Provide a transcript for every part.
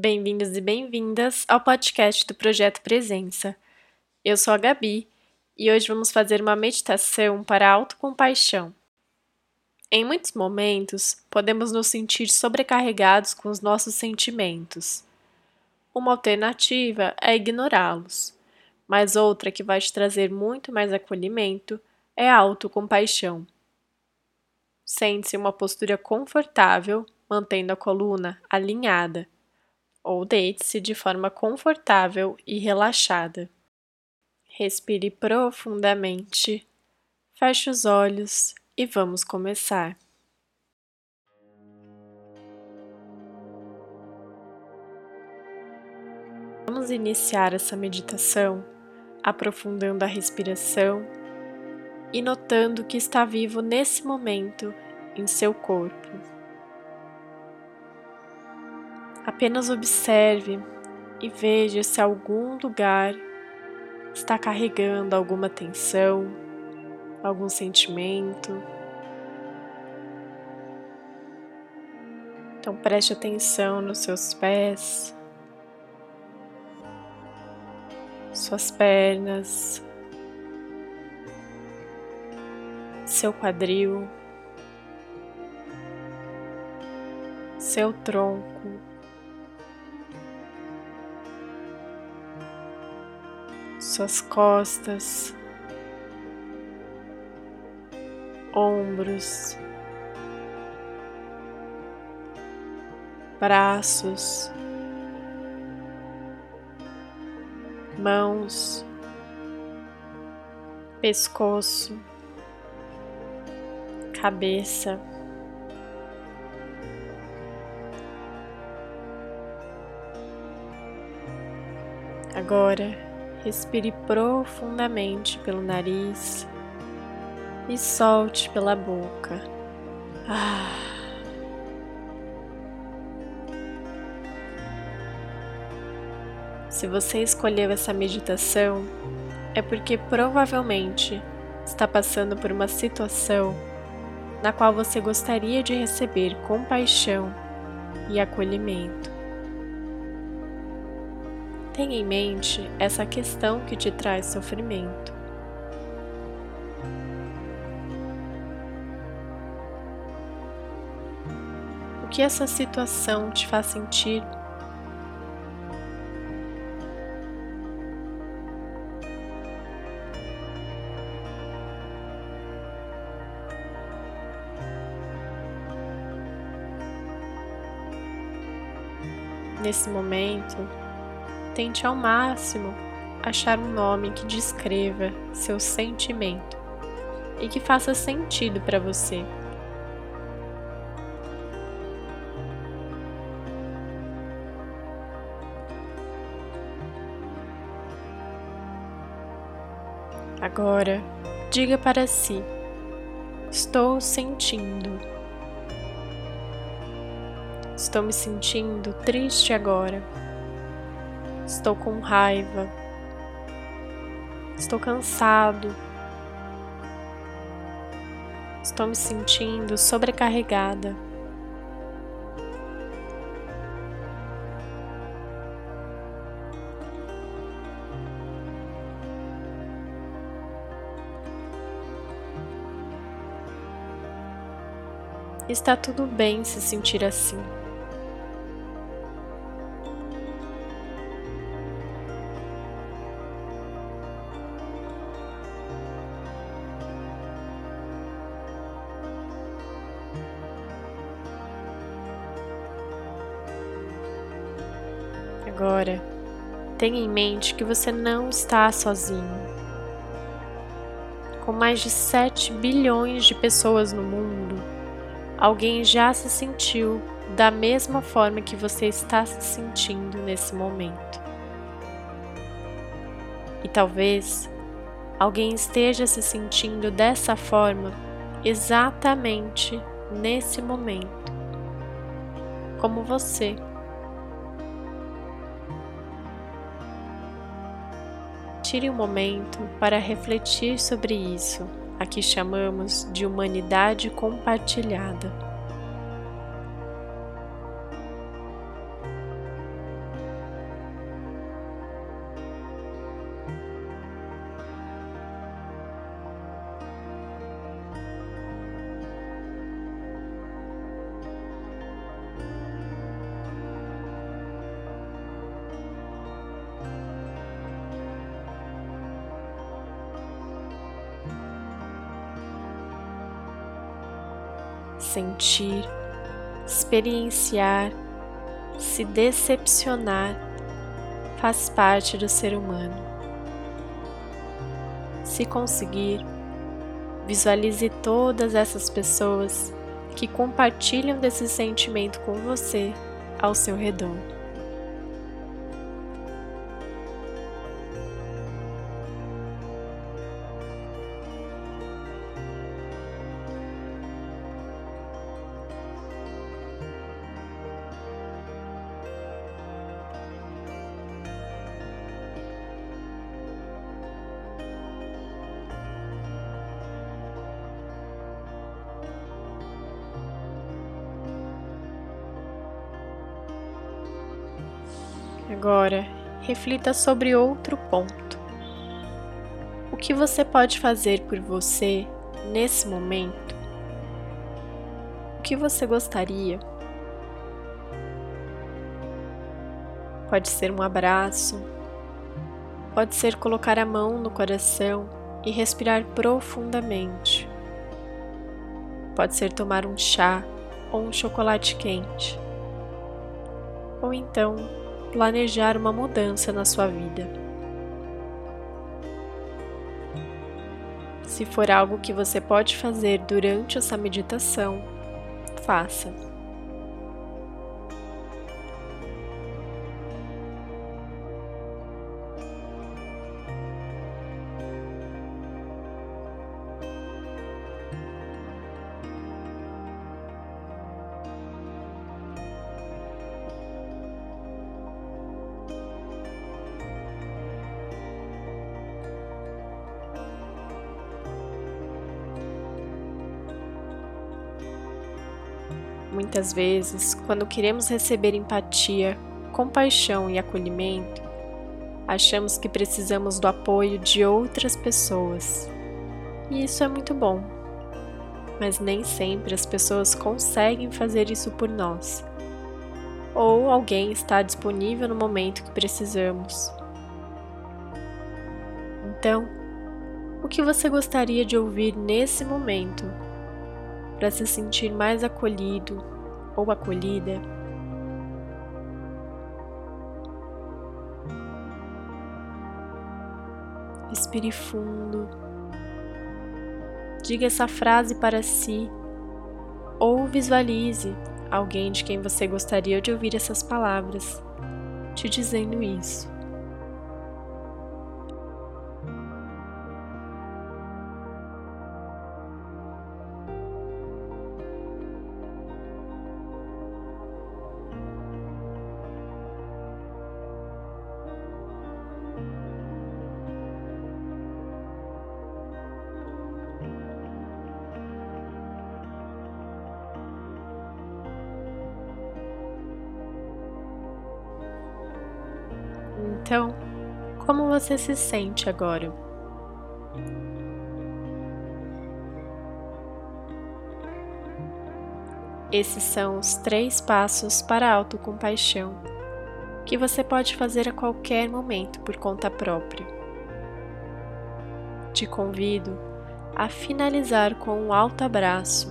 Bem-vindos e bem-vindas ao podcast do Projeto Presença. Eu sou a Gabi e hoje vamos fazer uma meditação para a autocompaixão. Em muitos momentos, podemos nos sentir sobrecarregados com os nossos sentimentos. Uma alternativa é ignorá-los, mas outra que vai te trazer muito mais acolhimento é a autocompaixão. Sente-se uma postura confortável, mantendo a coluna alinhada ou deite-se de forma confortável e relaxada. Respire profundamente, feche os olhos e vamos começar. Vamos iniciar essa meditação aprofundando a respiração e notando que está vivo nesse momento em seu corpo. Apenas observe e veja se algum lugar está carregando alguma tensão, algum sentimento. Então preste atenção nos seus pés, suas pernas, seu quadril, seu tronco. Suas costas, ombros, braços, mãos, pescoço, cabeça. Agora Respire profundamente pelo nariz e solte pela boca. Ah. Se você escolheu essa meditação, é porque provavelmente está passando por uma situação na qual você gostaria de receber compaixão e acolhimento. Tenha em mente essa questão que te traz sofrimento. O que essa situação te faz sentir? Nesse momento, tente ao máximo achar um nome que descreva seu sentimento e que faça sentido para você. Agora, diga para si: Estou sentindo. Estou me sentindo triste agora. Estou com raiva. Estou cansado. Estou me sentindo sobrecarregada. Está tudo bem se sentir assim. Tenha em mente que você não está sozinho. Com mais de 7 bilhões de pessoas no mundo, alguém já se sentiu da mesma forma que você está se sentindo nesse momento. E talvez alguém esteja se sentindo dessa forma exatamente nesse momento, como você. Tire um momento para refletir sobre isso, a que chamamos de humanidade compartilhada. Sentir, experienciar, se decepcionar faz parte do ser humano. Se conseguir, visualize todas essas pessoas que compartilham desse sentimento com você ao seu redor. Agora, reflita sobre outro ponto. O que você pode fazer por você nesse momento? O que você gostaria? Pode ser um abraço, pode ser colocar a mão no coração e respirar profundamente. Pode ser tomar um chá ou um chocolate quente. Ou então planejar uma mudança na sua vida. Se for algo que você pode fazer durante essa meditação, faça. Muitas vezes, quando queremos receber empatia, compaixão e acolhimento, achamos que precisamos do apoio de outras pessoas. E isso é muito bom. Mas nem sempre as pessoas conseguem fazer isso por nós. Ou alguém está disponível no momento que precisamos. Então, o que você gostaria de ouvir nesse momento para se sentir mais acolhido ou acolhida. Respire fundo. Diga essa frase para si ou visualize alguém de quem você gostaria de ouvir essas palavras te dizendo isso. Então, como você se sente agora? Esses são os três passos para a autocompaixão que você pode fazer a qualquer momento por conta própria. Te convido a finalizar com um alto abraço.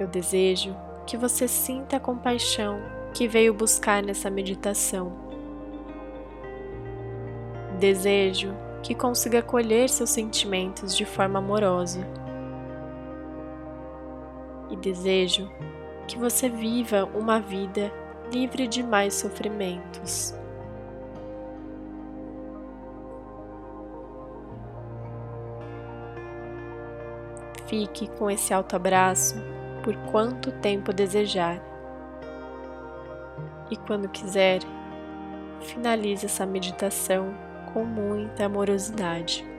Eu desejo que você sinta a compaixão que veio buscar nessa meditação. Desejo que consiga acolher seus sentimentos de forma amorosa. E desejo que você viva uma vida livre de mais sofrimentos. Fique com esse alto abraço por quanto tempo desejar. E quando quiser, finalize essa meditação com muita amorosidade.